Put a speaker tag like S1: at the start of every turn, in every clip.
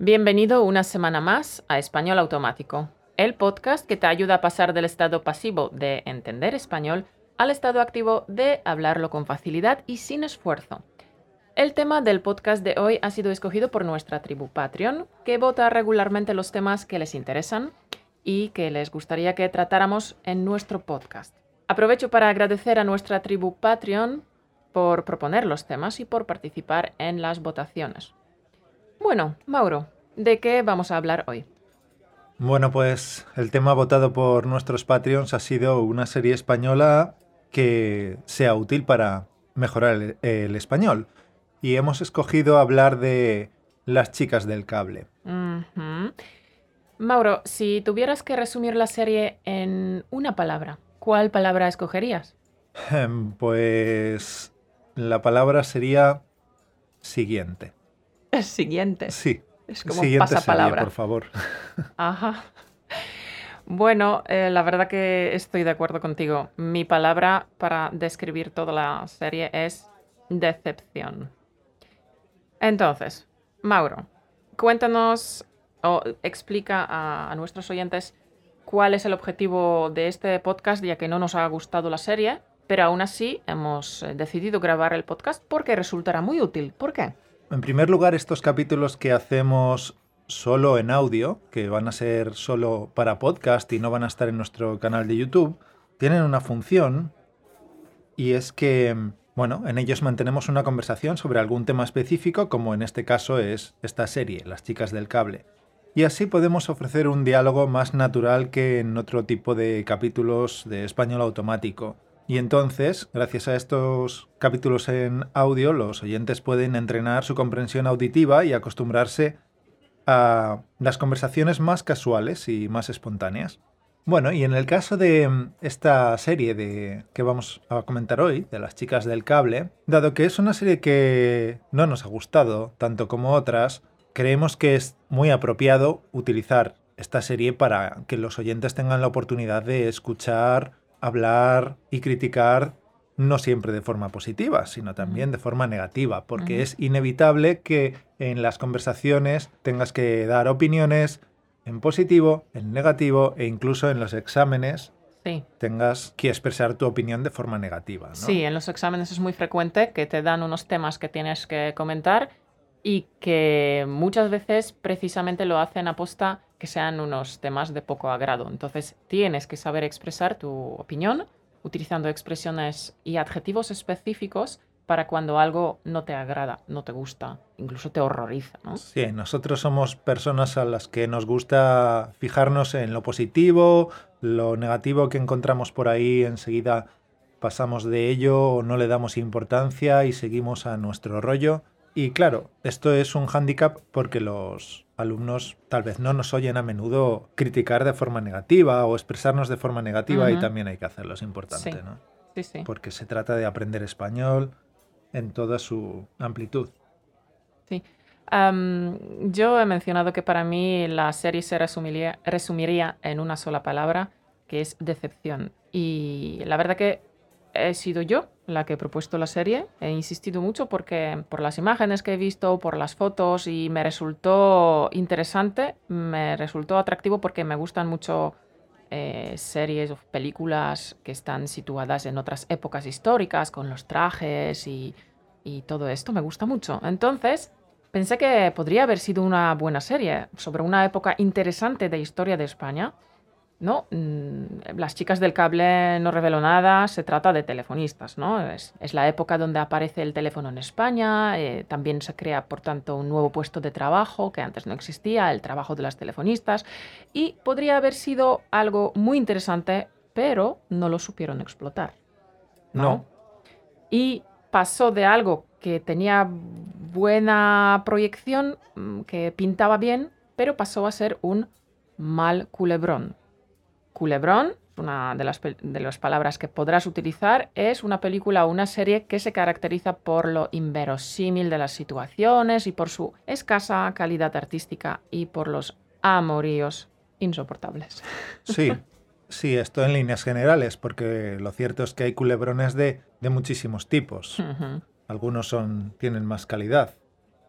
S1: Bienvenido una semana más a Español Automático, el podcast que te ayuda a pasar del estado pasivo de entender español al estado activo de hablarlo con facilidad y sin esfuerzo. El tema del podcast de hoy ha sido escogido por nuestra tribu Patreon, que vota regularmente los temas que les interesan y que les gustaría que tratáramos en nuestro podcast. Aprovecho para agradecer a nuestra tribu Patreon por proponer los temas y por participar en las votaciones. Bueno, Mauro, ¿de qué vamos a hablar hoy?
S2: Bueno, pues el tema votado por nuestros Patreons ha sido una serie española que sea útil para mejorar el, el español. Y hemos escogido hablar de Las chicas del cable.
S1: Mauro, si tuvieras que resumir la serie en una palabra, ¿cuál palabra escogerías?
S2: Em, Pues la palabra sería siguiente.
S1: Siguiente.
S2: Sí.
S1: Es como
S2: siguiente
S1: pasapalabra.
S2: por favor.
S1: Ajá. Bueno, eh, la verdad que estoy de acuerdo contigo. Mi palabra para describir toda la serie es decepción. Entonces, Mauro, cuéntanos o explica a, a nuestros oyentes cuál es el objetivo de este podcast, ya que no nos ha gustado la serie, pero aún así hemos eh, decidido grabar el podcast porque resultará muy útil. ¿Por qué?
S2: En primer lugar, estos capítulos que hacemos solo en audio, que van a ser solo para podcast y no van a estar en nuestro canal de YouTube, tienen una función y es que, bueno, en ellos mantenemos una conversación sobre algún tema específico, como en este caso es esta serie, Las chicas del cable. Y así podemos ofrecer un diálogo más natural que en otro tipo de capítulos de español automático. Y entonces, gracias a estos capítulos en audio, los oyentes pueden entrenar su comprensión auditiva y acostumbrarse a las conversaciones más casuales y más espontáneas. Bueno, y en el caso de mm, esta serie de que vamos a comentar hoy, de las chicas del cable, dado que es una serie que no nos ha gustado tanto como otras, creemos que es muy apropiado utilizar esta serie para que los oyentes tengan la oportunidad de escuchar, hablar y criticar no siempre de forma positiva, sino también de forma negativa, porque es inevitable que en las conversaciones tengas que dar opiniones en positivo, en negativo e incluso en los exámenes
S1: Sí.
S2: tengas que expresar tu opinión de forma negativa. ¿no?
S1: Sí, en los exámenes es muy frecuente que te dan unos temas que tienes que comentar y que muchas veces precisamente lo hacen aposta que sean unos temas de poco agrado. Entonces tienes que saber expresar tu opinión utilizando expresiones y adjetivos específicos para cuando algo no te agrada, no te gusta, incluso te horroriza, ¿no?
S2: Sí, nosotros somos personas a las que nos gusta fijarnos en lo positivo, lo negativo que encontramos por ahí, enseguida pasamos de ello o no le damos importancia y seguimos a nuestro rollo. Y claro, esto es un hándicap porque los alumnos tal vez no nos oyen a menudo criticar de forma negativa o expresarnos de forma negativa y también hay que hacerlo, es importante,
S1: Sí.
S2: ¿no?
S1: Sí, sí.
S2: Porque se trata de aprender español en toda su amplitud.
S1: Sí. Yo he mencionado que para mí la serie se resumiría, resumiría en una sola palabra, que es decepción. Y la verdad que he sido yo la que he propuesto la serie. He insistido mucho porque por las imágenes que he visto, por las fotos y me resultó interesante, me resultó atractivo porque me gustan mucho eh, series o películas que están situadas en otras épocas históricas, con los trajes y, todo esto. Me gusta mucho. Entonces, pensé que podría haber sido una buena serie sobre una época interesante de historia de España. No, Mm, las chicas del cable no reveló nada, se trata de telefonistas, ¿no? Es, es la época donde aparece el teléfono en España, eh, también se crea, por tanto, un nuevo puesto de trabajo que antes no existía, el trabajo de las telefonistas, y podría haber sido algo muy interesante, pero no lo supieron explotar.
S2: No.
S1: Y pasó de algo que tenía buena proyección, mm, que pintaba bien, pero pasó a ser un mal culebrón. Culebrón, una de las, de las palabras que podrás utilizar, es una película o una serie que se caracteriza por lo inverosímil de las situaciones y por su escasa calidad artística y por los amoríos insoportables.
S2: Sí, sí, esto en líneas generales, porque lo cierto es que hay culebrones de, de muchísimos tipos. Algunos son, tienen más calidad.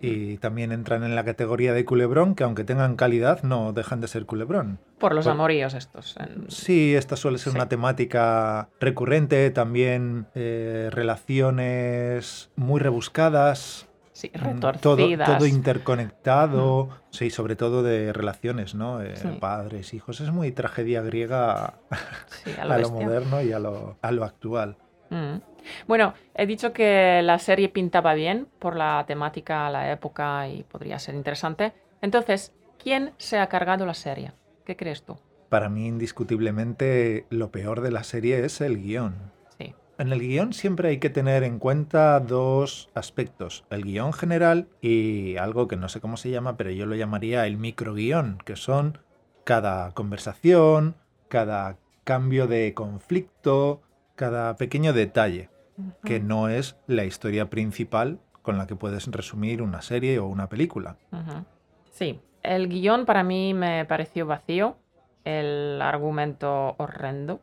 S2: Y también entran en la categoría de culebrón, que aunque tengan calidad, no dejan de ser culebrón.
S1: Por los
S2: Por-
S1: amoríos estos. en-
S2: Sí, esta suele ser
S1: Sí.
S2: una temática recurrente, también eh, relaciones muy rebuscadas,
S1: Sí,
S2: mm, todo,
S1: retorcidas.
S2: todo interconectado, sí, sobre todo de relaciones, ¿no? Eh,
S1: Sí.
S2: Padres, hijos, es muy tragedia griega
S1: Sí, a
S2: a
S1: lo
S2: moderno y a lo, a lo actual.
S1: Mm. Bueno, he dicho que la serie pintaba bien por la temática, la época y podría ser interesante. Entonces, ¿quién se ha cargado la serie? ¿Qué crees tú?
S2: Para mí, indiscutiblemente, lo peor de la serie es el guion.
S1: Sí.
S2: En el guion siempre hay que tener en cuenta dos aspectos, el guion general y algo que no sé cómo se llama, pero yo lo llamaría el microguión, que son cada conversación, cada cambio de conflicto, cada pequeño detalle, que no es la historia principal con la que puedes resumir una serie o una película.
S1: Sí, el guion para mí me pareció vacío, el argumento horrendo,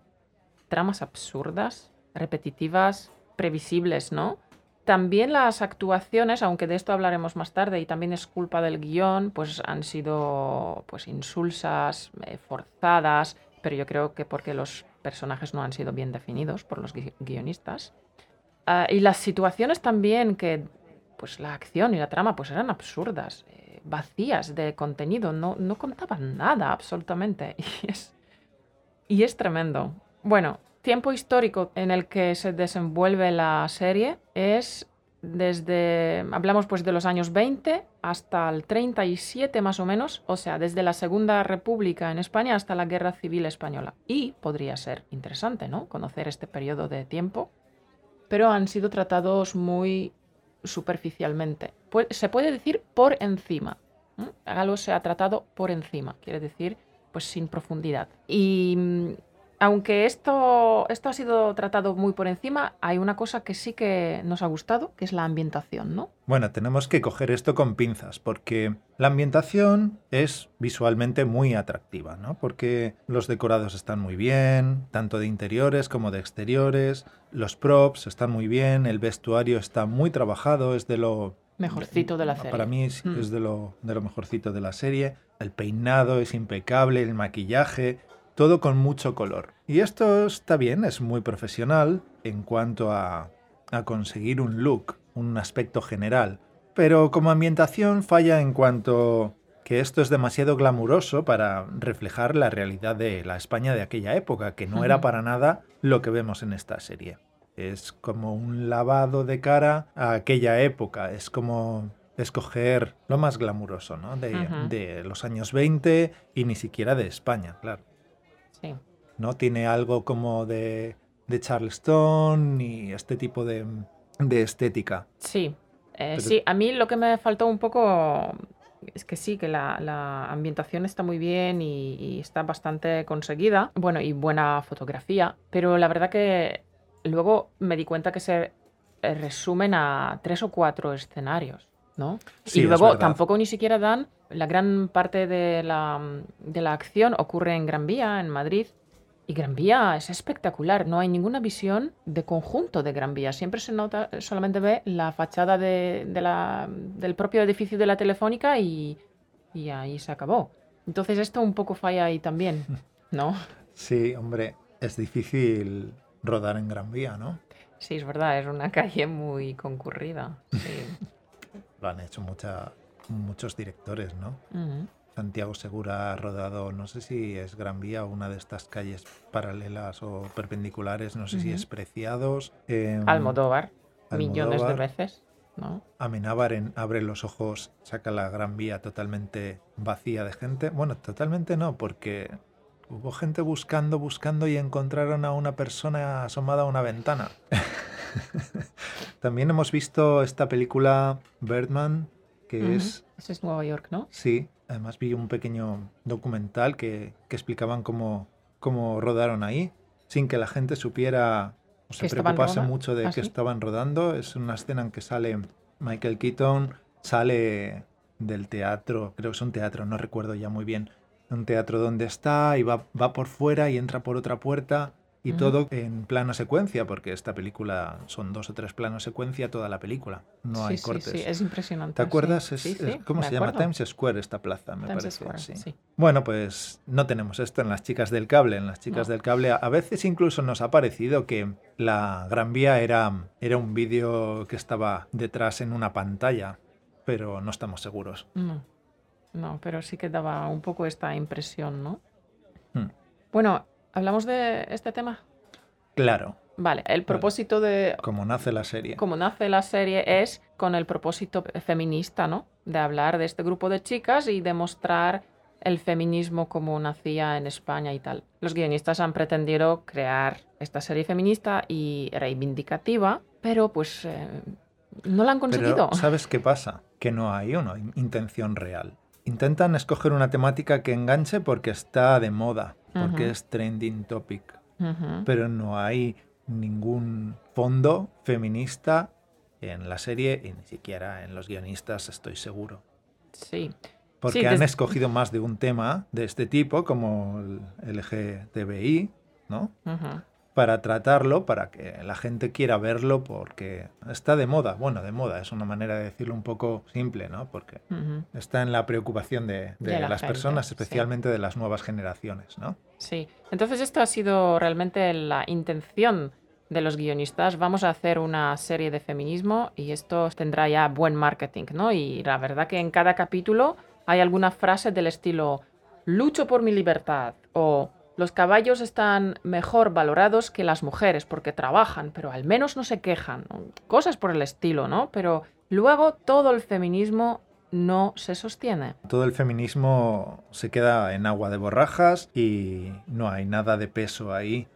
S1: tramas absurdas, repetitivas, previsibles, ¿no? También las actuaciones, aunque de esto hablaremos más tarde y también es culpa del guion, pues han sido pues insulsas, eh, forzadas, pero yo creo que porque los personajes no han sido bien definidos por los gui- guionistas. Ah, y las situaciones también que pues la acción y la trama pues eran absurdas, eh, vacías de contenido, no, no contaban nada absolutamente. Y es, y es tremendo. Bueno, tiempo histórico en el que se desenvuelve la serie es desde, hablamos pues de los años 20 hasta el 37 más o menos, o sea, desde la Segunda República en España hasta la Guerra Civil Española. Y podría ser interesante, ¿no? Conocer este periodo de tiempo, pero han sido tratados muy superficialmente. Se puede decir por encima. Algo se ha tratado por encima, quiere decir, pues sin profundidad. Y mm, aunque esto, esto ha sido tratado muy por encima, hay una cosa que sí que nos ha gustado, que es la ambientación, ¿no?
S2: Bueno, tenemos que coger esto con pinzas, porque la ambientación es visualmente muy atractiva, ¿no? Porque los decorados están muy bien, tanto de interiores como de exteriores, los props están muy bien, el vestuario está muy trabajado, es de lo...
S1: Mejorcito de la serie.
S2: Para mí es,
S1: Mm.
S2: es de, lo, de lo mejorcito de la serie. El peinado es impecable, el maquillaje, todo con mucho color. Y esto está bien, es muy profesional en cuanto a, a conseguir un look, un aspecto general. Pero como ambientación falla en cuanto que esto es demasiado glamuroso para reflejar la realidad de la España de aquella época, que no era para nada lo que vemos en esta serie. Es como un lavado de cara a aquella época, es como escoger lo más glamuroso, ¿no? De, de los años 20 y ni siquiera de España, claro.
S1: Sí.
S2: ¿no? Tiene algo como de, de Charleston y este tipo de, de estética.
S1: Sí, eh,
S2: Pero-
S1: sí, a mí lo que me faltó un poco es que sí, que la, la ambientación está muy bien y, y está bastante conseguida, bueno, y buena fotografía, pero la verdad que luego me di cuenta que se eh, resumen a tres o cuatro escenarios, ¿no?
S2: Sí,
S1: y luego tampoco ni siquiera dan, la gran parte de la, de la acción ocurre en Gran Vía, en Madrid, y Gran Vía es espectacular, no hay ninguna visión de conjunto de Gran Vía. Siempre se nota, solamente ve la fachada de, de la- del propio edificio de la Telefónica y, y ahí se acabó. Entonces esto un poco falla ahí también, ¿no?
S2: Sí, hombre, es difícil rodar en Gran Vía, ¿no?
S1: Sí, es verdad, es una calle muy concurrida. Sí.
S2: Lo han hecho mucha- muchos directores, ¿no? Santiago Segura ha rodado, no sé si es Gran Vía o una de estas calles paralelas o perpendiculares, no sé si es Preciados. em,
S1: Almodóvar, millones de
S2: Almodóvar.
S1: veces, ¿no?
S2: Amenábar en Abre los ojos saca la Gran Vía totalmente vacía de gente. Bueno, totalmente no, porque hubo gente buscando, buscando y encontraron a una persona asomada a una ventana. También hemos visto esta película Birdman, que es
S1: Eso es Nueva York, ¿no?
S2: Sí, además vi un pequeño documental que, que explicaban cómo, cómo rodaron ahí, sin que la gente supiera o se
S1: ¿Que estaban
S2: preocupase mucho de
S1: ¿Ah,
S2: que
S1: sí?
S2: estaban rodando. Es una escena en que sale Michael Keaton, sale del teatro, creo que es un teatro, no recuerdo ya muy bien, un teatro donde está y va, va por fuera y entra por otra puerta y todo en plano secuencia, porque esta película son dos o tres planos secuencia toda la película, no hay cortes.
S1: Sí, es impresionante.
S2: ¿Te acuerdas?
S1: Es,
S2: ¿Cómo se llama? Times Square esta plaza, me parece. sí. Bueno, pues no tenemos esto en las chicas del cable. En las chicas del cable a veces incluso nos ha parecido que la Gran Vía era, era un vídeo que estaba detrás en una pantalla, pero no estamos seguros.
S1: No, no pero sí que daba un poco esta impresión, ¿no? Hmm. Bueno, ¿Hablamos de este tema?
S2: Claro.
S1: Vale, el propósito de...
S2: Como nace la serie.
S1: Como nace la serie es con el propósito feminista, ¿no? De hablar de este grupo de chicas y demostrar el feminismo como nacía en España y tal. Los guionistas han pretendido crear esta serie feminista y reivindicativa, pero pues eh, no la han conseguido.
S2: ¿Sabes qué pasa? Que no hay una intención real. Intentan escoger una temática que enganche porque está de moda porque es trending topic. Pero no hay ningún fondo feminista en la serie y ni siquiera en los guionistas, estoy seguro.
S1: Sí.
S2: Porque han escogido más de un tema de este tipo, como el LGTBI, ¿no? Para tratarlo, para que la gente quiera verlo, porque está de moda. Bueno, de moda es una manera de decirlo un poco simple, ¿no? Porque está en la preocupación de, las personas, especialmente de las nuevas generaciones, ¿no?
S1: Sí. Entonces esto ha sido realmente la intención de los guionistas. Vamos a hacer una serie de feminismo y esto tendrá ya buen marketing, ¿no? Y la verdad que en cada capítulo hay alguna frase del estilo lucho por mi libertad o los caballos están mejor valorados que las mujeres porque trabajan, pero al menos no se quejan. Cosas por el estilo, ¿no? Pero luego todo el feminismo no se sostiene.
S2: Todo el feminismo se queda en agua de borrajas y no hay nada de peso ahí.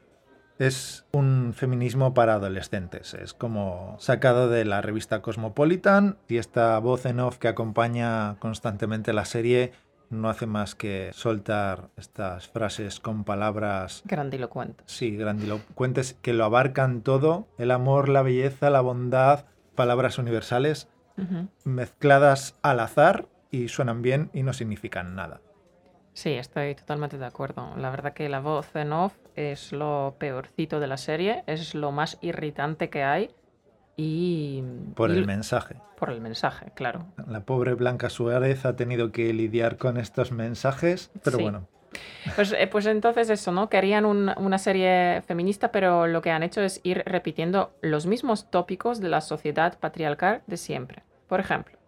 S2: Es un feminismo para adolescentes, es como sacado de la revista Cosmopolitan y esta voz en off que acompaña constantemente la serie no hace más que soltar estas frases con palabras...
S1: Grandilocuentes.
S2: Sí, grandilocuentes, que lo abarcan todo, el amor, la belleza, la bondad, palabras universales, mezcladas al azar y suenan bien y no significan nada.
S1: Sí, estoy totalmente de acuerdo. La verdad que la voz en off es lo peorcito de la serie, es lo más irritante que hay y...
S2: Por el mensaje.
S1: Por el mensaje, claro.
S2: La pobre Blanca Suárez ha tenido que lidiar con estos mensajes, pero bueno.
S1: Pues, eh, pues entonces eso, ¿no? Querían una serie feminista, pero lo que han hecho es ir repitiendo los mismos tópicos de la sociedad patriarcal de siempre. Por ejemplo,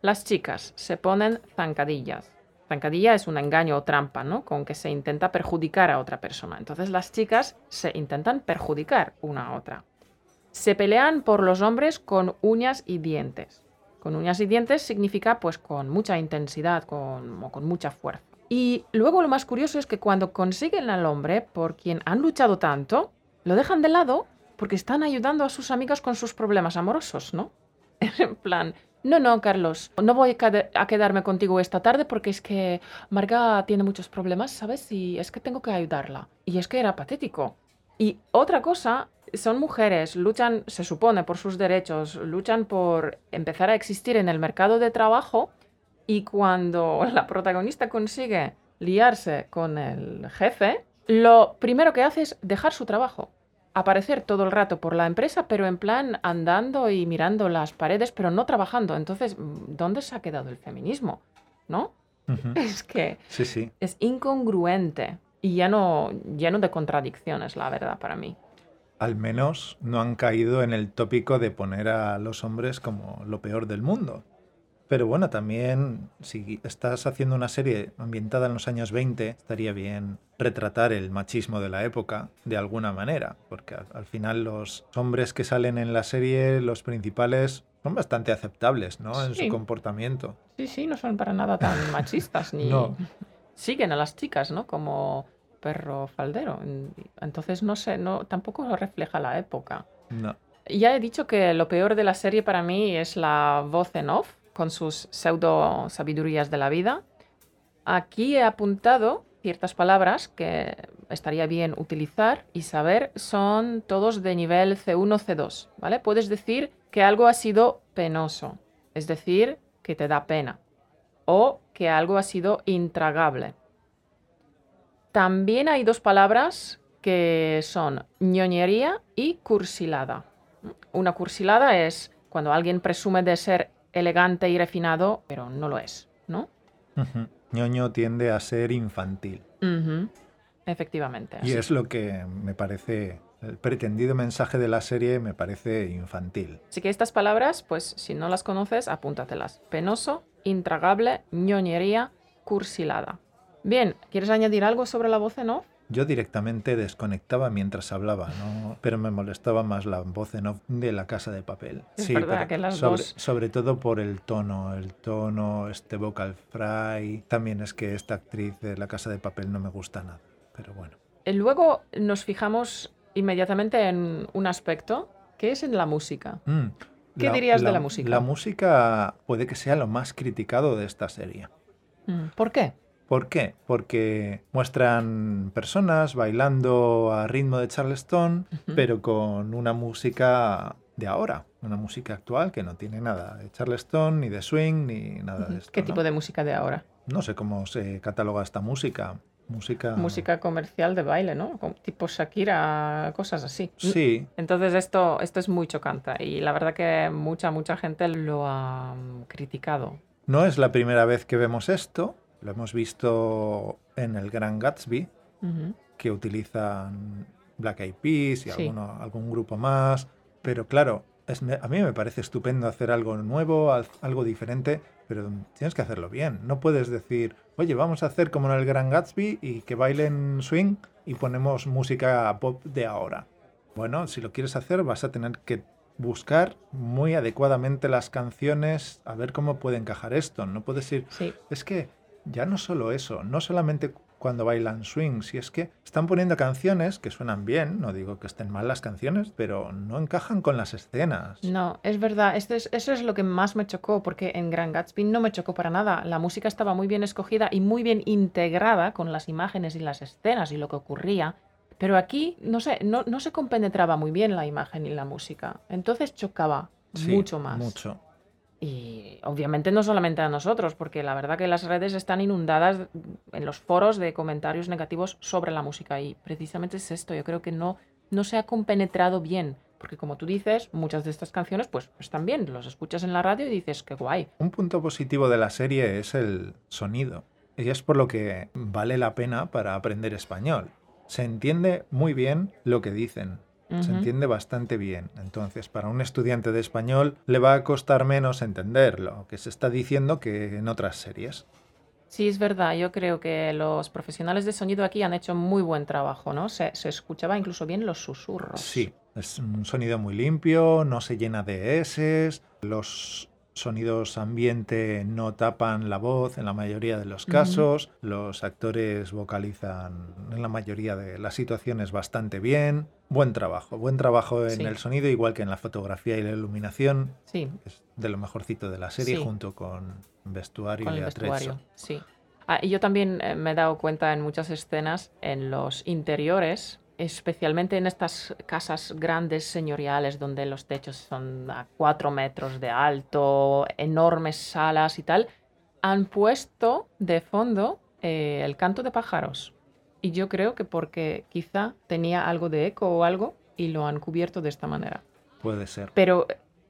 S1: las chicas se ponen zancadillas. Zancadilla es un engaño o trampa, ¿no? Con que se intenta perjudicar a otra persona. Entonces las chicas se intentan perjudicar una a otra. Se pelean por los hombres con uñas y dientes. Con uñas y dientes significa pues con mucha intensidad con, o con mucha fuerza. Y luego lo más curioso es que cuando consiguen al hombre por quien han luchado tanto, lo dejan de lado porque están ayudando a sus amigas con sus problemas amorosos, ¿no? en plan, no, no, Carlos, no voy a quedarme contigo esta tarde porque es que Marga tiene muchos problemas, ¿sabes? Y es que tengo que ayudarla. Y es que era patético. Y otra cosa son mujeres, luchan, se supone, por sus derechos, luchan por empezar a existir en el mercado de trabajo y cuando la protagonista consigue liarse con el jefe, lo primero que hace es dejar su trabajo, aparecer todo el rato por la empresa, pero en plan andando y mirando las paredes, pero no trabajando. Entonces, ¿dónde se ha quedado el feminismo? ¿No? Es que
S2: sí, sí.
S1: es incongruente y lleno, lleno de contradicciones, la verdad, para mí
S2: al menos no han caído en el tópico de poner a los hombres como lo peor del mundo. Pero bueno, también si estás haciendo una serie ambientada en los años 20, estaría bien retratar el machismo de la época de alguna manera, porque al, final los hombres que salen en la serie, los principales, son bastante aceptables, ¿no? En su comportamiento.
S1: Sí, sí, no son para nada tan machistas ni no. siguen a las chicas, ¿no? Como perro faldero. Entonces no sé, no, tampoco lo refleja la época.
S2: No.
S1: Ya he dicho que lo peor de la serie para mí es la voz en off, con sus pseudo sabidurías de la vida. Aquí he apuntado ciertas palabras que estaría bien utilizar y saber son todos de nivel C1, C2, ¿vale? Puedes decir que algo ha sido penoso, es decir, que te da pena, o que algo ha sido intragable, también hay dos palabras que son ñoñería y cursilada. Una cursilada es cuando alguien presume de ser elegante y refinado, pero no lo es, ¿no?
S2: Ujú. ñoño tiende a ser infantil.
S1: Efectivamente.
S2: Y
S1: así.
S2: es lo que me parece, el pretendido mensaje de la serie me parece infantil.
S1: Así que estas palabras, pues si no las conoces, apúntatelas. Penoso, intragable, ñoñería, cursilada. Bien, ¿quieres añadir algo sobre la voz en off?
S2: Yo directamente desconectaba mientras hablaba, ¿no? pero me molestaba más la voz en off de la casa de papel.
S1: Es verdad que las
S2: sobre,
S1: dos-
S2: sobre todo por el tono, el tono, este vocal fry. También es que esta actriz de la casa de papel no me gusta nada, pero bueno.
S1: Eh, Luego nos fijamos inmediatamente en un aspecto, que es en la música.
S2: Mm,
S1: ¿Qué dirías de la música?
S2: La música puede que sea lo más criticado de esta serie.
S1: Mm, ¿Por qué?
S2: ¿Por qué? Porque muestran personas bailando a ritmo de Charleston, pero con una música de ahora, una música actual que no tiene nada de Charleston, ni de swing, ni nada de esto.
S1: ¿Qué
S2: ¿no?
S1: tipo de música de ahora?
S2: No sé cómo se cataloga esta música. Música.
S1: Música comercial de baile, ¿no? Tipo Shakira, cosas así.
S2: Sí,
S1: Entonces esto, esto es muy chocante y la verdad que mucha, mucha gente lo ha criticado.
S2: no es la primera vez que vemos esto. Lo hemos visto en el Gran Gatsby,
S1: Ujú.
S2: que utilizan Black Eyed Peas y
S1: Sí.
S2: alguno- algún grupo más. Pero claro, es a mí me parece estupendo hacer algo nuevo, al- algo diferente, pero tienes que hacerlo bien. No puedes decir, oye, vamos a hacer como en el Gran Gatsby y que bailen swing y ponemos música pop de ahora. Bueno, si lo quieres hacer vas a tener que buscar muy adecuadamente las canciones, a ver cómo puede encajar esto. No puedes ir,
S1: Sí,
S2: es que ya no solo eso, no solamente cuando bailan swing, si es que están poniendo canciones que suenan bien, no digo que estén mal las canciones, pero no encajan con las escenas.
S1: no, es verdad. Esto es, eso es lo que más me chocó, porque en Gran Gatsby no me chocó para nada. La música estaba muy bien escogida y muy bien integrada con las imágenes y las escenas y lo que ocurría. Pero aquí, no sé, no, no se compenetraba muy bien la imagen y la música. Entonces chocaba
S2: Sí,
S1: mucho más.
S2: Mucho.
S1: Y obviamente no solamente a nosotros, porque la verdad que las redes están inundadas en los foros de comentarios negativos sobre la música. Y precisamente es esto, yo creo que no, no se ha compenetrado bien. Porque como tú dices, muchas de estas canciones pues están bien, los escuchas en la radio y dices, qué guay.
S2: Un punto positivo de la serie es el sonido. Y es por lo que vale la pena para aprender español. Se entiende muy bien lo que dicen. Se entiende bastante bien. Entonces, para un estudiante de español le va a costar menos entender lo que se está diciendo que en otras series.
S1: Sí, es verdad. Yo creo que los profesionales de sonido aquí han hecho muy buen trabajo, ¿no? Se, se escuchaba incluso bien los susurros.
S2: Sí, es un sonido muy limpio, no se llena de S, los sonidos ambiente no tapan la voz en la mayoría de los casos, los actores vocalizan en la mayoría de las situaciones bastante bien. Buen trabajo, buen trabajo en
S1: Sí.
S2: el sonido, igual que en la fotografía y la iluminación,
S1: Sí,
S2: es de lo mejorcito de la serie,
S1: Sí.
S2: junto con vestuario
S1: con
S2: y
S1: el vestuario. Sí. Ah, y yo también eh, me he dado cuenta en muchas escenas en los interiores, especialmente en estas casas grandes señoriales donde los techos son a cuatro metros de alto, enormes salas y tal, han puesto de fondo eh, el canto de pájaros. Y yo creo que porque quizá tenía algo de eco o algo y lo han cubierto de esta manera.
S2: Puede ser.
S1: Pero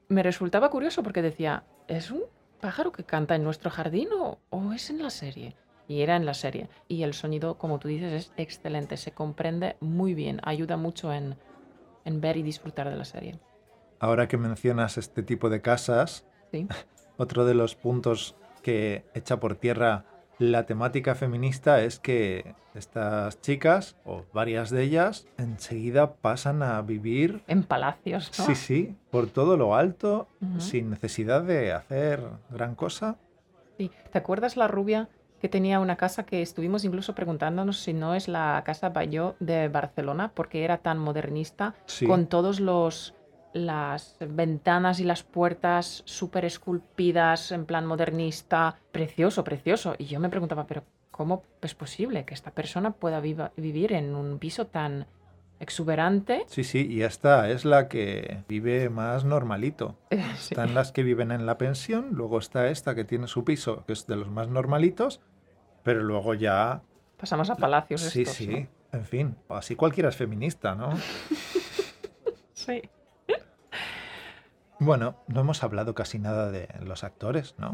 S1: me resultaba curioso porque decía, ¿es un pájaro que canta en nuestro jardín o, o es en la serie? Y era en la serie. Y el sonido, como tú dices, es excelente, se comprende muy bien, ayuda mucho en, en ver y disfrutar de la serie.
S2: Ahora que mencionas este tipo de casas,
S1: Sí.
S2: Otro de los puntos que echa por tierra la temática feminista es que estas chicas, o varias de ellas, enseguida pasan a vivir,
S1: En palacios, ¿no?
S2: sí, sí, por todo lo alto, sin necesidad de hacer gran cosa.
S1: Sí. ¿Te acuerdas la rubia que tenía una casa que estuvimos incluso preguntándonos si no es la casa Bayó de Barcelona porque era tan modernista
S2: Sí,
S1: con todos los las ventanas y las puertas súper esculpidas en plan modernista, precioso, precioso. Y yo me preguntaba, pero ¿cómo es posible que esta persona pueda viva- vivir en un piso tan exuberante?
S2: sí, sí, y esta es la que vive más normalito.
S1: Sí.
S2: Están las que viven en la pensión, luego está esta que tiene su piso, que es de los más normalitos, pero luego ya
S1: Pasamos a palacios
S2: Sí,
S1: estos,
S2: sí.
S1: ¿no?
S2: En fin, así cualquiera es feminista, ¿no?
S1: Sí.
S2: Bueno, no hemos hablado casi nada de los actores, ¿no?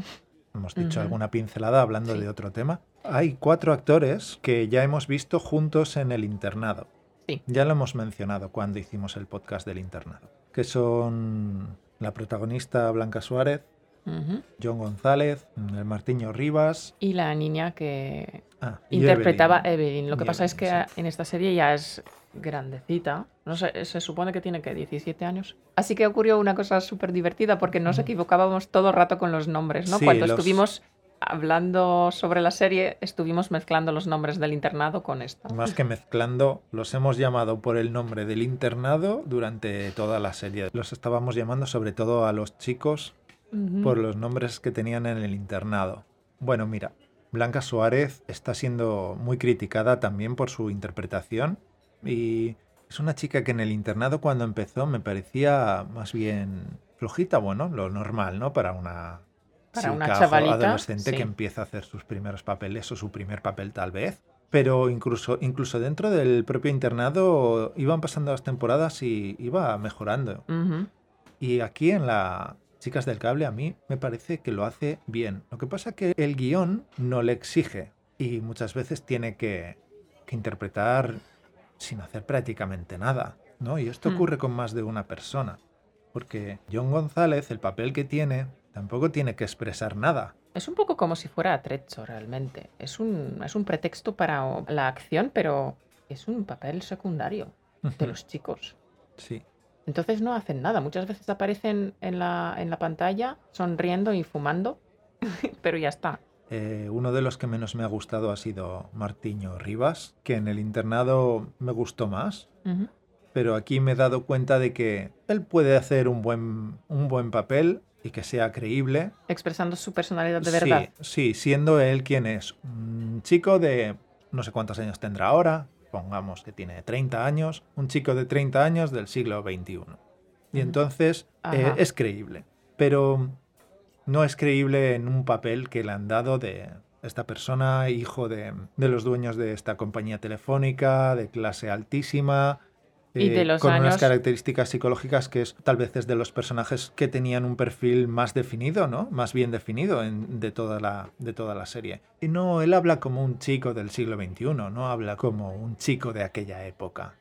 S2: Hemos dicho alguna pincelada hablando
S1: Sí.
S2: de otro tema. Hay cuatro actores que ya hemos visto juntos en el internado.
S1: Sí.
S2: Ya lo hemos mencionado cuando hicimos el podcast del internado. Que son la protagonista Blanca Suárez, John González, el Martiño Rivas.
S1: Y la niña que
S2: ah,
S1: interpretaba
S2: Evelyn.
S1: Evelyn. Lo que
S2: Y
S1: pasa es que en esta serie ya es grandecita. No sé, se supone que tiene que 17 años. Así que ocurrió una cosa súper divertida porque nos equivocábamos todo el rato con los nombres, ¿no?
S2: Sí,
S1: Cuando
S2: los-
S1: estuvimos hablando sobre la serie, estuvimos mezclando los nombres del internado con esta.
S2: Más que mezclando, los hemos llamado por el nombre del internado durante toda la serie. Los estábamos llamando sobre todo a los chicos Por los nombres que tenían en el internado. Bueno, mira, Blanca Suárez está siendo muy criticada también por su interpretación y es una chica que en el internado cuando empezó me parecía más bien flojita, bueno, lo normal, ¿no? Para una
S1: Para una chavalita,
S2: adolescente
S1: sí.
S2: que empieza a hacer sus primeros papeles o su primer papel tal vez. Pero incluso, incluso dentro del propio internado iban pasando las temporadas y iba mejorando. Y aquí en la Chicas del Cable a mí me parece que lo hace bien. Lo que pasa que el guion no le exige y muchas veces tiene que, que interpretar sin hacer prácticamente nada. ¿no? Y esto
S1: Hmm.
S2: ocurre con más de una persona. Porque John González, el papel que tiene, tampoco tiene que expresar nada.
S1: Es un poco como si fuera atrecho realmente. Es un, es un pretexto para la acción, pero es un papel secundario de los chicos.
S2: Sí.
S1: Entonces no hacen nada. Muchas veces aparecen en la, en la pantalla sonriendo y fumando, pero ya está.
S2: Eh, uno de los que menos me ha gustado ha sido Martiño Rivas, que en el internado me gustó más. Pero aquí me he dado cuenta de que él puede hacer un buen, un buen papel y que sea creíble.
S1: Expresando su personalidad de verdad.
S2: Sí, sí, siendo él quien es. Un chico de no sé cuántos años tendrá ahora, pongamos que tiene 30 años, un chico de 30 años del siglo XXI. Y entonces eh, es creíble, pero no es creíble en un papel que le han dado de esta persona, hijo de, de los dueños de esta compañía telefónica, de clase altísima.
S1: Y de los
S2: con unas características psicológicas que es tal vez es de los personajes que tenían un perfil más definido, ¿no? Más bien definido en- de, toda la, de toda la serie. Y no, él habla como un chico del siglo XXI, no habla como un chico de aquella época.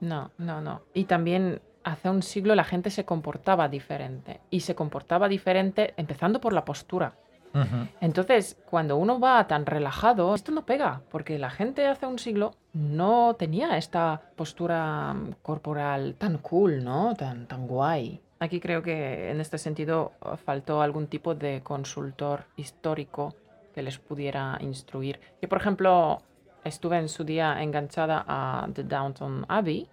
S1: No, no, no. Y también hace un siglo la gente se comportaba diferente. Y se comportaba diferente empezando por la postura. Entonces, cuando uno va tan relajado, esto no pega, porque la gente hace un siglo no tenía esta postura mm, corporal tan cool, ¿no? Tan, tan guay. Aquí creo que en este sentido faltó algún tipo de consultor histórico que les pudiera instruir. Yo, por ejemplo, estuve en su día enganchada a The Downton Abbey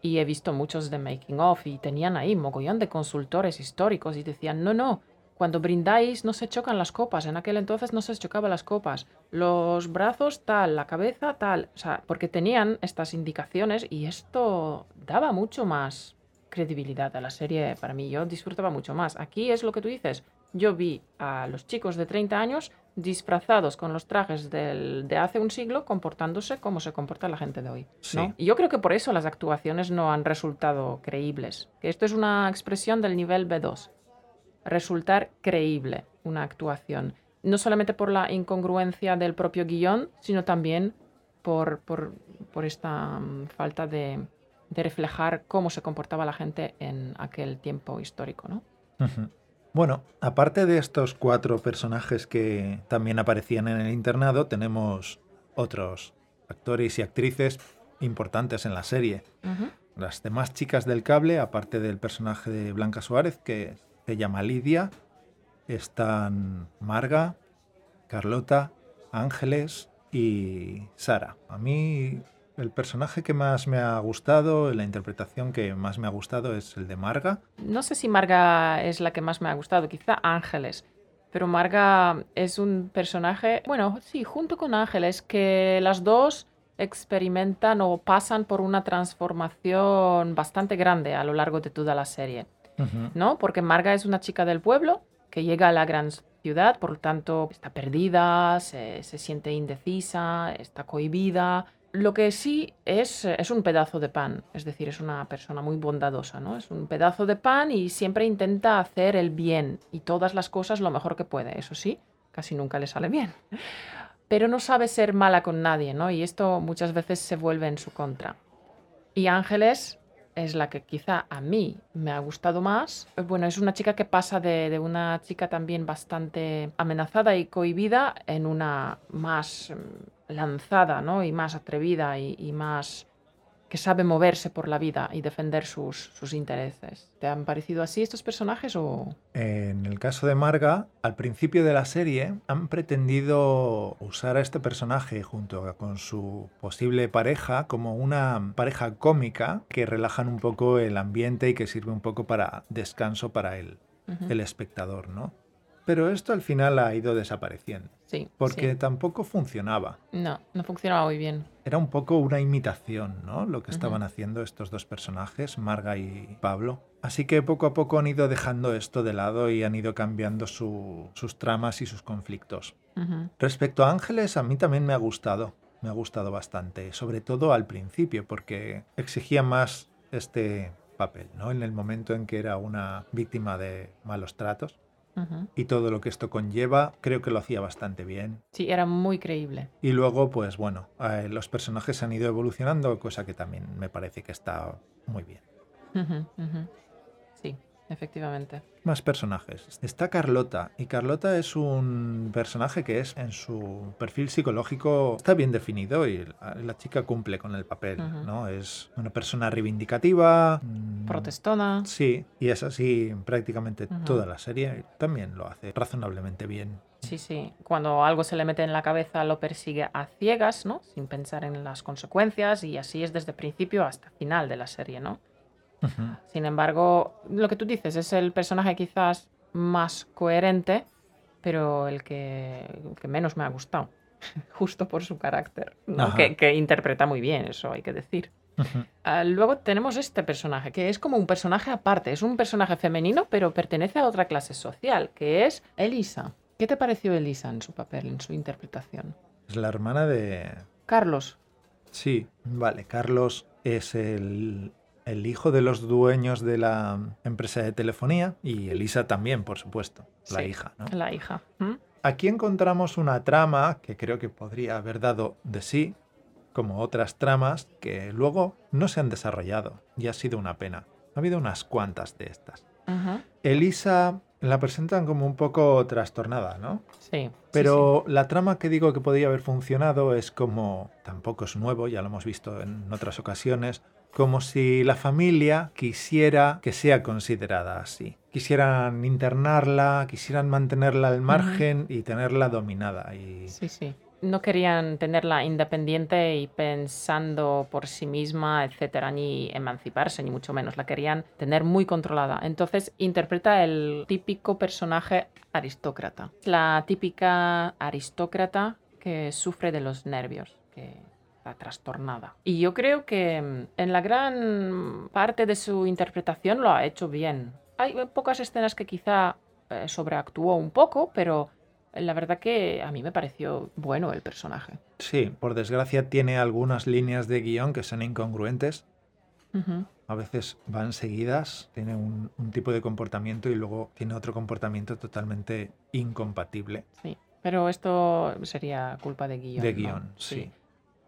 S1: y he visto muchos de Making of y tenían ahí mogollón de consultores históricos y decían, no, no, cuando brindáis no se chocan las copas, en aquel entonces no se chocaban las copas, los brazos tal, la cabeza tal, o sea, porque tenían estas indicaciones y esto daba mucho más credibilidad a la serie para mí, yo disfrutaba mucho más. Aquí es lo que tú dices, yo vi a los chicos de 30 años disfrazados con los trajes del- de hace un siglo comportándose como se comporta la gente de hoy. ¿no? Y yo creo que por eso las actuaciones no han resultado creíbles. Que esto es una expresión del nivel B2. Resultar creíble una actuación. No solamente por la incongruencia del propio guion, sino también por, por- por esta mm, falta de, de reflejar cómo se comportaba la gente en aquel tiempo histórico, ¿no?
S2: Bueno, aparte de estos cuatro personajes que también aparecían en el internado, tenemos otros actores y actrices importantes en la serie. Las demás chicas del cable, aparte del personaje de Blanca Suárez, que se llama Lidia, están Marga, Carlota, Ángeles y Sara. A mí el personaje que más me ha gustado, la interpretación que más me ha gustado es el de Marga.
S1: No sé si Marga es la que más me ha gustado, quizá Ángeles. Pero Marga es un personaje, bueno, sí, junto con Ángeles, que las dos experimentan o pasan por una transformación bastante grande a lo largo de toda la serie, ¿no? Porque Marga es una chica del pueblo que llega a la gran ciudad, por lo tanto está perdida, se, se siente indecisa, está cohibida, Lo que sí es, es un pedazo de pan, es decir, es una persona muy bondadosa, ¿no? Es un pedazo de pan y siempre intenta hacer el bien y todas las cosas lo mejor que puede. Eso sí, casi nunca le sale bien. Pero no sabe ser mala con nadie, ¿no? Y esto muchas veces se vuelve en su contra. Y Ángeles es la que quizá a mí me ha gustado más. Bueno, es una chica que pasa de, de, una chica también bastante amenazada y cohibida en una más mm, lanzada, ¿no? Y más atrevida y, y más que sabe moverse por la vida y defender sus, sus, intereses. ¿Te han parecido así estos personajes o...?
S2: En el caso de Marga, al principio de la serie han pretendido usar a este personaje junto con su posible pareja como una pareja cómica que relajan un poco el ambiente y que sirve un poco para descanso para el, uh -huh. el espectador, ¿no? Pero esto al final ha ido desapareciendo.
S1: Sí.
S2: Porque
S1: sí.
S2: tampoco funcionaba.
S1: No, no funcionaba muy bien.
S2: Era un poco una imitación, ¿no? Lo que estaban uh -huh. haciendo estos dos personajes, Marga y Pablo. Así que poco a poco han ido dejando esto de lado y han ido cambiando su, sus tramas y sus conflictos. Uh -huh. Respecto a Ángeles, a mí también me ha gustado. Me ha gustado bastante. Sobre todo al principio, porque exigía más este papel, ¿no? En el momento en que era una víctima de malos tratos. Uh -huh. Y todo lo que esto conlleva, creo que lo hacía bastante bien.
S1: Sí, era muy creíble.
S2: Y luego, pues bueno, eh, los personajes han ido evolucionando, cosa que también me parece que está muy bien.
S1: Uh -huh, efectivamente.
S2: Más personajes. Está Carlota, y Carlota es un personaje que es en su perfil psicológico está bien definido y la chica cumple con el papel, uh -huh. ¿no? Es una persona reivindicativa,
S1: mm, protestona.
S2: Sí, y es así prácticamente uh -huh. toda la serie. También lo hace razonablemente bien.
S1: Sí, sí. Cuando algo se le mete en la cabeza lo persigue a ciegas, ¿no? Sin pensar en las consecuencias y así es desde principio hasta final de la serie, ¿no? Uh -huh. Sin embargo, lo que tú dices es el personaje quizás más coherente, pero el que, el que menos me ha gustado, justo por su carácter, ¿no? que, que, interpreta muy bien, eso hay que decir. Uh -huh. uh, luego tenemos este personaje, que es como un personaje aparte, es un personaje femenino, pero pertenece a otra clase social, que es Elisa. ¿Qué te pareció Elisa en su papel, en su interpretación?
S2: Es la hermana de...
S1: Carlos.
S2: Sí, vale, Carlos es el, el hijo de los dueños de la empresa de telefonía y Elisa también, por supuesto, la
S1: sí,
S2: hija. ¿no?
S1: La hija. ¿Mm?
S2: Aquí encontramos una trama que creo que podría haber dado de sí, como otras tramas que luego no se han desarrollado y ha sido una pena. Ha habido unas cuantas de estas.
S1: Uh -huh.
S2: Elisa la presentan como un poco trastornada, ¿no?
S1: Sí.
S2: Pero
S1: sí, sí.
S2: la trama que digo que podría haber funcionado es como, tampoco es nuevo, ya lo hemos visto en otras ocasiones, como si la familia quisiera que sea considerada así. Quisieran internarla, quisieran mantenerla al margen uh -huh. y tenerla dominada. Y...
S1: Sí, sí. No querían tenerla independiente y pensando por sí misma, etcétera, ni emanciparse, ni mucho menos. La querían tener muy controlada. Entonces interpreta el típico personaje aristócrata. La típica aristócrata que sufre de los nervios, está trastornada. Y yo creo que mm, en la gran parte de su interpretación lo ha hecho bien. Hay pocas escenas que quizá eh, sobreactuó un poco, pero la verdad que a mí me pareció bueno el personaje.
S2: Sí, por desgracia tiene algunas líneas de guion que son incongruentes. Uh -huh. A veces van seguidas, tiene un, un, tipo de comportamiento y luego tiene otro comportamiento totalmente incompatible.
S1: Sí, pero esto sería culpa de guion.
S2: De
S1: guion,
S2: sí.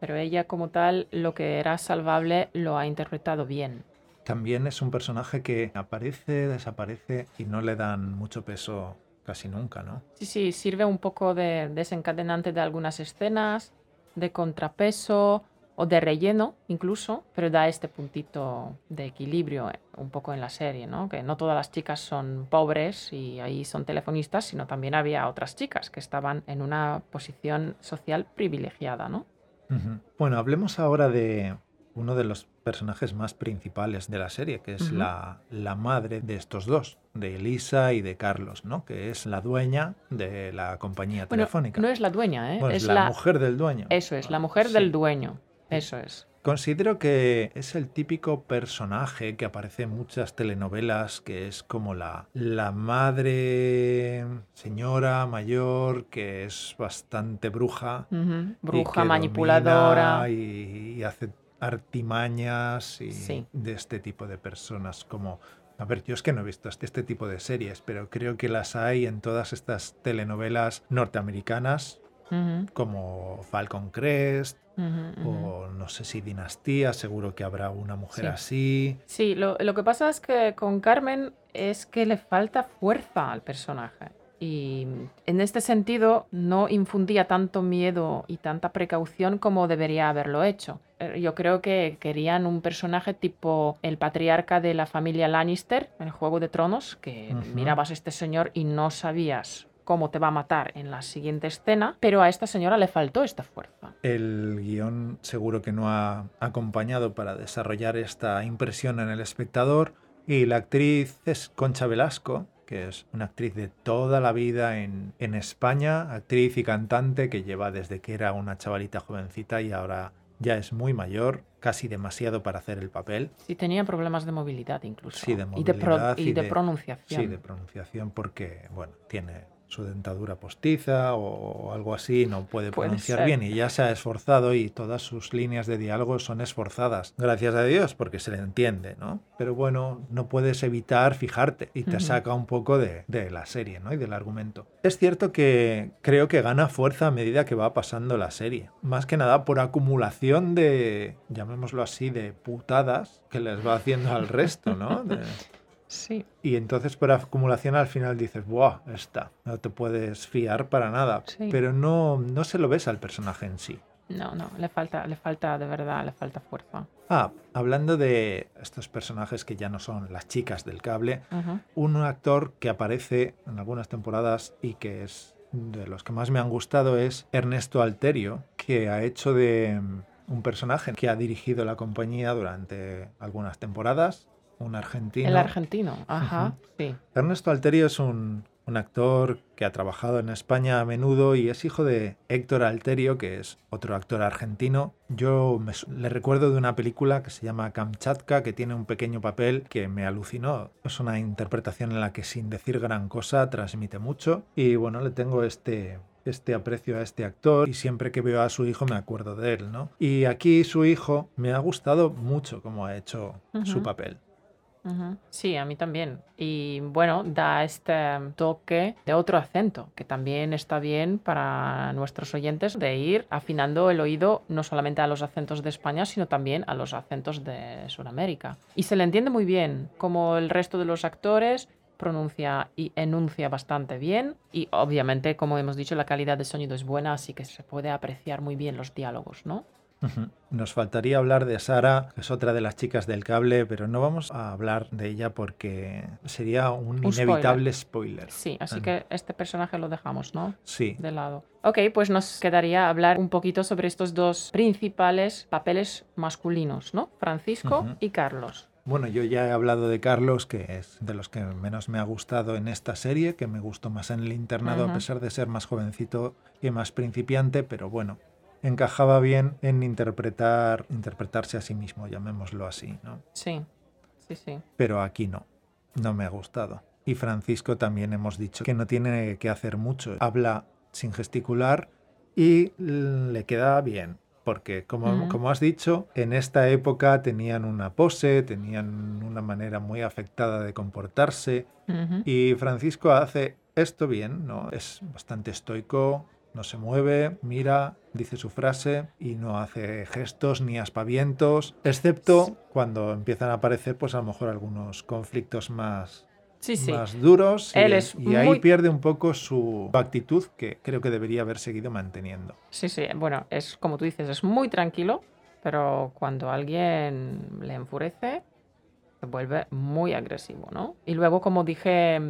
S1: Pero ella como tal, lo que era salvable lo ha interpretado bien.
S2: También es un personaje que aparece, desaparece y no le dan mucho peso casi nunca, ¿no?
S1: Sí, sí, sirve un poco de desencadenante de algunas escenas, de contrapeso o de relleno incluso, pero da este puntito de equilibrio eh, un poco en la serie, ¿no? Que no todas las chicas son pobres y ahí son telefonistas, sino también había otras chicas que estaban en una posición social privilegiada, ¿no?
S2: Uh -huh. Bueno, hablemos ahora de uno de los personajes más principales de la serie, que es uh -huh. la, la, madre de estos dos, de Elisa y de Carlos, ¿no? Que es la dueña de la compañía
S1: bueno,
S2: telefónica.
S1: No es la dueña, ¿eh?
S2: Bueno,
S1: es
S2: la, la, mujer del dueño.
S1: Eso es, la mujer sí. del dueño. Eso es.
S2: Considero que es el típico personaje que aparece en muchas telenovelas, que es como la, la madre señora mayor, que es bastante bruja.
S1: Bruja, manipuladora.
S2: Y, y hace artimañas y
S1: Sí.
S2: de este tipo de personas como... A ver, yo es que no he visto este, este tipo de series, pero creo que las hay en todas estas telenovelas norteamericanas, como Falcon Crest, o no sé si Dinastía, seguro que habrá una mujer
S1: Sí.
S2: así.
S1: Sí, lo, lo que pasa es que con Carmen es que le falta fuerza al personaje. Y en este sentido no infundía tanto miedo y tanta precaución como debería haberlo hecho. Eh, Yo creo que querían un personaje tipo el patriarca de la familia Lannister en Juego de Tronos, que mirabas a este señor y no sabías cómo te va a matar en la siguiente escena, pero a esta señora le faltó esta fuerza.
S2: El guion seguro que no ha acompañado para desarrollar esta impresión en el espectador. Y la actriz es Concha Velasco, que es una actriz de toda la vida en, en España, actriz y cantante que lleva desde que era una chavalita jovencita y ahora ya es muy mayor, casi demasiado para hacer el papel.
S1: Sí, tenía problemas de movilidad incluso.
S2: Sí, de
S1: y de, pro-
S2: movilidad
S1: y
S2: y
S1: de
S2: de-
S1: pronunciación.
S2: Sí, de pronunciación porque, bueno, tiene su dentadura postiza o algo así, no puede pronunciar bien y ya se ha esforzado y todas sus líneas de diálogo son esforzadas. Gracias a Dios, porque se le entiende, ¿no? Pero bueno, no puedes evitar fijarte y te saca un poco de, de la serie, ¿no? Y del argumento. Es cierto que creo que gana fuerza a medida que va pasando la serie. Más que nada por acumulación de, llamémoslo así, de putadas que les va haciendo al resto, ¿no? De-
S1: Sí.
S2: y entonces por acumulación al final dices, ¡buah! Está. No te puedes fiar para nada.
S1: Sí.
S2: Pero no, no se lo ves al personaje en sí.
S1: No, no, le falta, le falta, de verdad, le falta fuerza.
S2: Ah, hablando de estos personajes que ya no son las chicas del cable, un actor que aparece en algunas temporadas y que es de los que más me han gustado es Ernesto Alterio, que ha hecho de mm, un personaje que ha dirigido la compañía durante algunas temporadas, un argentino.
S1: El argentino, ajá,
S2: Ujú.
S1: sí.
S2: Ernesto Alterio es un, un actor que ha trabajado en España a menudo y es hijo de Héctor Alterio, que es otro actor argentino. Yo me le recuerdo de una película que se llama Kamchatka, que tiene un pequeño papel que me alucinó. Es una interpretación en la que sin decir gran cosa transmite mucho y bueno, le tengo este este aprecio a este actor y siempre que veo a su hijo me acuerdo de él, ¿no? Y aquí su hijo me ha gustado mucho cómo ha hecho su
S1: Ujú. Sí, a mí también. Y bueno, da este toque de otro acento, que también está bien para nuestros oyentes de ir afinando el oído no solamente a los acentos de España, sino también a los acentos de Sudamérica. Y se le entiende muy bien, como el resto de los actores pronuncia y enuncia bastante bien y obviamente como hemos dicho la calidad de sonido es buena así que se puede apreciar muy bien los diálogos ¿no?
S2: Nos faltaría hablar de Sara, que es otra de las chicas del cable, pero no vamos a hablar de ella porque sería un,
S1: Un
S2: inevitable spoiler.
S1: sí así
S2: Ah.
S1: que este personaje lo dejamos ¿no?
S2: Sí,
S1: de lado. Ok, pues nos quedaría hablar un poquito sobre estos dos principales papeles masculinos, ¿no? Francisco y Carlos.
S2: bueno, yo ya he hablado de Carlos, que es de los que menos me ha gustado en esta serie, que me gustó más en el internado, a pesar de ser más jovencito y más principiante, pero bueno, encajaba bien en interpretar, interpretarse a sí mismo, llamémoslo así, ¿no?
S1: Sí, sí, sí.
S2: pero aquí no, no me ha gustado. Y Francisco también hemos dicho que no tiene que hacer mucho, habla sin gesticular y le queda bien, porque como,
S1: Ujú.
S2: como has dicho, en esta época tenían una pose, tenían una manera muy afectada de comportarse
S1: Ujú.
S2: y Francisco hace esto bien, ¿no? Es bastante estoico, no se mueve, mira, dice su frase y no hace gestos ni aspavientos, excepto cuando empiezan a aparecer, pues a lo mejor algunos conflictos más,
S1: Sí, sí.
S2: más duros. y-
S1: Él es
S2: y, ahí pierde un poco su actitud que creo que debería haber seguido manteniendo.
S1: Sí, sí. Bueno, es como tú dices, es muy tranquilo, pero cuando alguien le enfurece, se vuelve muy agresivo, ¿no? Y luego, como dije,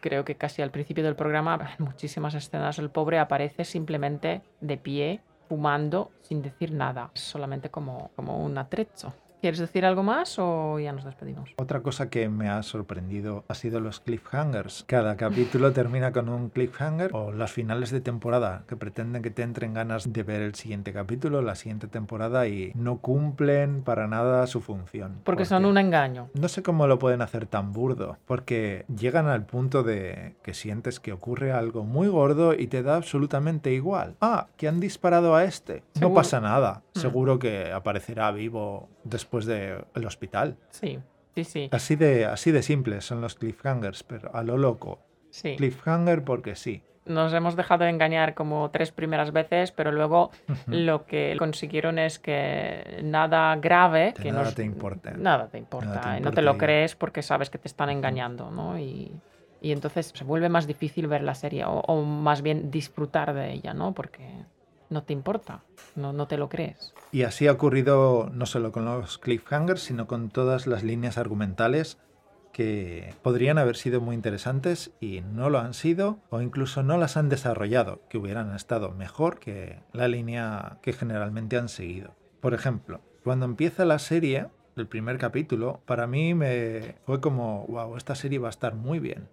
S1: creo que casi al principio del programa, en muchísimas escenas, el pobre aparece simplemente de pie, fumando, sin decir nada, solamente como, como un atrecho. ¿Quieres decir algo más o ya nos despedimos?
S2: Otra cosa que me ha sorprendido ha sido los cliffhangers. Cada capítulo termina con un cliffhanger o las finales de temporada que pretenden que te entren ganas de ver el siguiente capítulo, la siguiente temporada y no cumplen para nada su función.
S1: Porque, son un engaño.
S2: No sé cómo lo pueden hacer tan burdo, porque llegan al punto de que sientes que ocurre algo muy gordo y te da absolutamente igual. Ah, que han disparado a este. No pasa nada.
S1: Mm.
S2: Seguro que aparecerá vivo después del hospital.
S1: Sí, sí, sí.
S2: Así de, así de simples son los cliffhangers, pero a lo loco.
S1: sí.
S2: Cliffhanger porque sí.
S1: Nos hemos dejado engañar como tres primeras veces, pero luego lo que consiguieron es que nada grave,
S2: Que
S1: que
S2: nada
S1: nos-
S2: te importe.
S1: Nada te importa.
S2: Nada te
S1: y no te lo crees porque sabes que te están engañando, ¿no? Y, y entonces se vuelve más difícil ver la serie, o, o más bien disfrutar de ella, ¿no? Porque no te importa, no, no te lo crees.
S2: Y así ha ocurrido no solo con los cliffhangers, sino con todas las líneas argumentales que podrían haber sido muy interesantes y no lo han sido o incluso no las han desarrollado, que hubieran estado mejor que la línea que generalmente han seguido. Por ejemplo, cuando empieza la serie, el primer capítulo, para mí me fue como, wow, esta serie va a estar muy bien.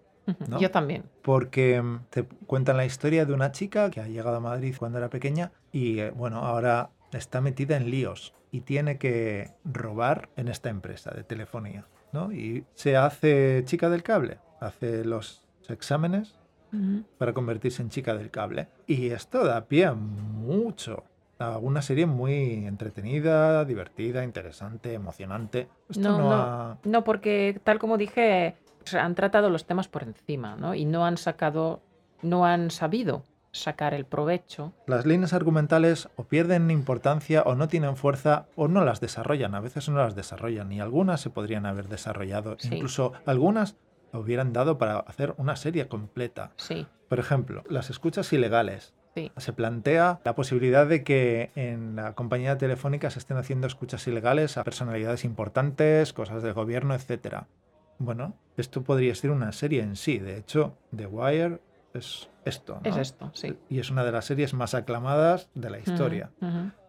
S2: ¿No?
S1: Yo también.
S2: porque mm, te cuentan la historia de una chica que ha llegado a Madrid cuando era pequeña y eh, bueno, ahora está metida en líos y tiene que robar en esta empresa de telefonía, ¿no? Y se hace chica del cable, hace los exámenes para convertirse en chica del cable. Y esto da pie a mucho. A una serie muy entretenida, divertida, interesante, emocionante. Esto
S1: No,
S2: no,
S1: no.
S2: ha...
S1: No, porque tal como dije, han tratado los temas por encima, ¿no? Y no han sacado, no han sabido sacar el provecho.
S2: Las líneas argumentales o pierden importancia o no tienen fuerza o no las desarrollan. A veces no las desarrollan y algunas se podrían haber desarrollado.
S1: Sí.
S2: Incluso algunas hubieran dado para hacer una serie completa.
S1: Sí,
S2: Por ejemplo, las escuchas ilegales.
S1: sí.
S2: Se plantea la posibilidad de que en la compañía telefónica se estén haciendo escuchas ilegales a personalidades importantes, cosas del gobierno, etc. Bueno, esto podría ser una serie en sí. De hecho, The Wire es esto. ¿no?
S1: Es esto, sí.
S2: Y es una de las series más aclamadas de la historia.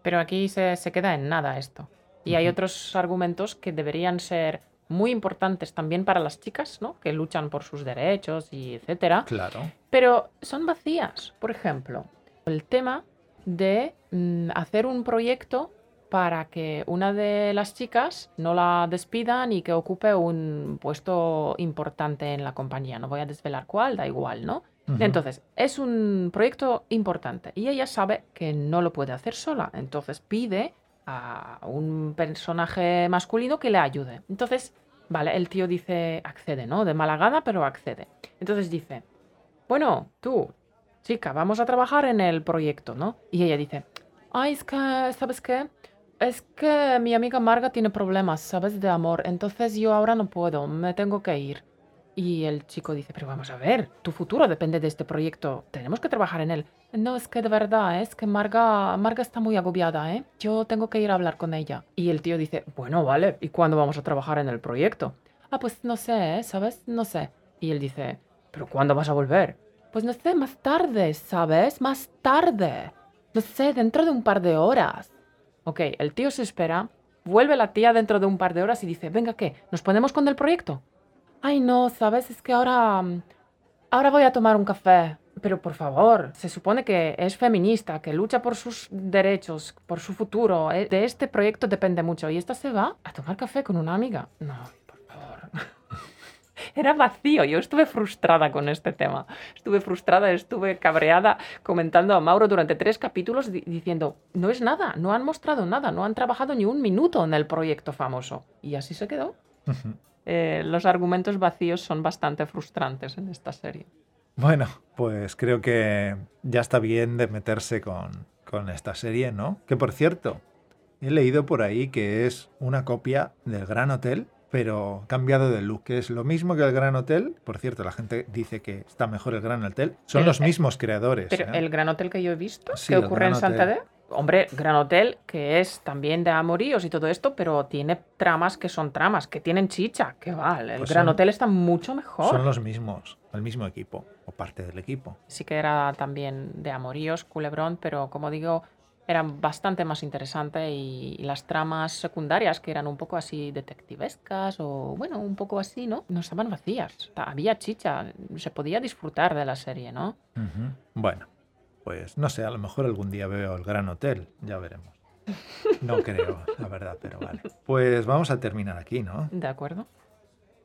S1: Pero aquí se, se queda en nada esto. Y hay otros argumentos que deberían ser muy importantes también para las chicas, ¿no? Que luchan por sus derechos y etcétera.
S2: Claro.
S1: Pero son vacías. Por ejemplo, el tema de mm, hacer un proyecto para que una de las chicas no la despidan y que ocupe un puesto importante en la compañía. No voy a desvelar cuál, da igual, ¿no? Entonces, es un proyecto importante y ella sabe que no lo puede hacer sola. Entonces pide a un personaje masculino que le ayude. Entonces, vale, el tío dice, accede, ¿no? De mala gana, pero accede. Entonces dice, bueno, tú, chica, vamos a trabajar en el proyecto, ¿no? Y ella dice, ay, es que, ¿sabes qué? Es que mi amiga Marga tiene problemas, ¿sabes? De amor, entonces yo ahora no puedo, me tengo que ir. Y el chico dice, pero vamos a ver, tu futuro depende de este proyecto, tenemos que trabajar en él. No, es que de verdad, es que Marga, Marga está muy agobiada, ¿eh? Yo tengo que ir a hablar con ella. Y el tío dice, bueno, vale, ¿y cuándo vamos a trabajar en el proyecto? Ah, pues no sé, ¿eh? ¿sabes? No sé. Y él dice, ¿pero cuándo vas a volver? Pues no sé, más tarde, ¿sabes? Más tarde. No sé, dentro de un par de horas. Ok, el tío se espera, vuelve la tía dentro de un par de horas y dice, venga, ¿qué? ¿Nos ponemos con el proyecto? Ay, no, ¿sabes? Es que ahora... mm, Ahora voy a tomar un café. Pero por favor, se supone que es feminista, que lucha por sus derechos, por su futuro. eh, De este proyecto depende mucho. Y esta se va a tomar café con una amiga. No. Era vacío. Yo estuve frustrada con este tema. Estuve frustrada, estuve cabreada comentando a Mauro durante tres capítulos di- diciendo, no es nada, no han mostrado nada, no han trabajado ni un minuto en el proyecto famoso. Y así se quedó. Eh, los argumentos vacíos son bastante frustrantes en esta serie.
S2: Bueno, pues creo que ya está bien de meterse con, con esta serie, ¿no? Que por cierto, he leído por ahí que es una copia del Gran Hotel, pero cambiado de look, que es lo mismo que el Gran Hotel. Por cierto, la gente dice que está mejor el Gran Hotel. Son los mismos creadores.
S1: Pero
S2: ¿eh?
S1: el Gran Hotel que yo he visto,
S2: Sí,
S1: que ocurre en. Santander, hombre, Gran Hotel, que es también de amoríos y todo esto, pero tiene tramas que son tramas, que tienen chicha, que vale. El
S2: Pues
S1: Gran
S2: son-
S1: Hotel está mucho mejor.
S2: Son los mismos, el mismo equipo, o parte del equipo.
S1: Sí que era también de amoríos, culebrón, pero como digo, eran bastante más interesantes y, las tramas secundarias, que eran un poco así detectivescas o, bueno, un poco así, ¿no? No estaban vacías. Había chicha, se podía disfrutar de la serie, ¿no?
S2: Bueno, pues no sé, a lo mejor algún día veo el Gran Hotel, ya veremos. No creo, la verdad, pero vale. Pues vamos a terminar aquí, ¿no?
S1: De acuerdo.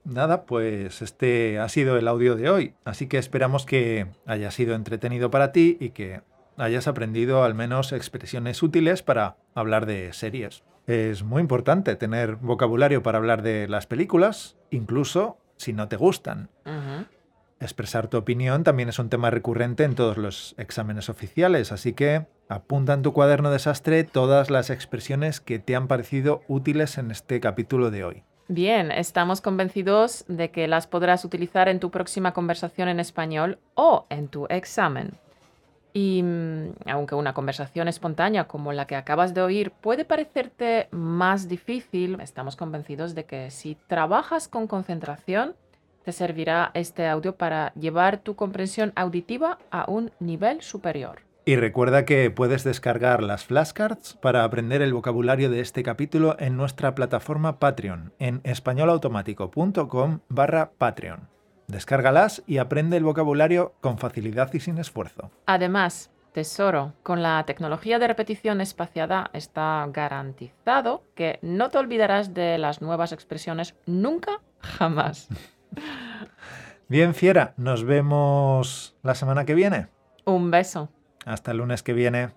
S2: Nada, pues este ha sido el audio de hoy, así que esperamos que haya sido entretenido para ti y que hayas aprendido al menos expresiones útiles para hablar de series. Es muy importante tener vocabulario para hablar de las películas, incluso si no te gustan. Expresar tu opinión también es un tema recurrente en todos los exámenes oficiales, así que apunta en tu cuaderno desastre todas las expresiones que te han parecido útiles en este capítulo de hoy.
S1: Bien, estamos convencidos de que las podrás utilizar en tu próxima conversación en español o en tu examen. Y mm, aunque una conversación espontánea como la que acabas de oír puede parecerte más difícil, estamos convencidos de que si trabajas con concentración, te servirá este audio para llevar tu comprensión auditiva a un nivel superior.
S2: Y recuerda que puedes descargar las flashcards para aprender el vocabulario de este capítulo en nuestra plataforma Patreon en españolautomático.com barra Patreon. Descárgalas y aprende el vocabulario con facilidad y sin esfuerzo.
S1: Además, tesoro, con la tecnología de repetición espaciada está garantizado que no te olvidarás de las nuevas expresiones nunca, jamás.
S2: Bien, fiera, nos vemos la semana que viene.
S1: Un beso.
S2: Hasta el lunes que viene.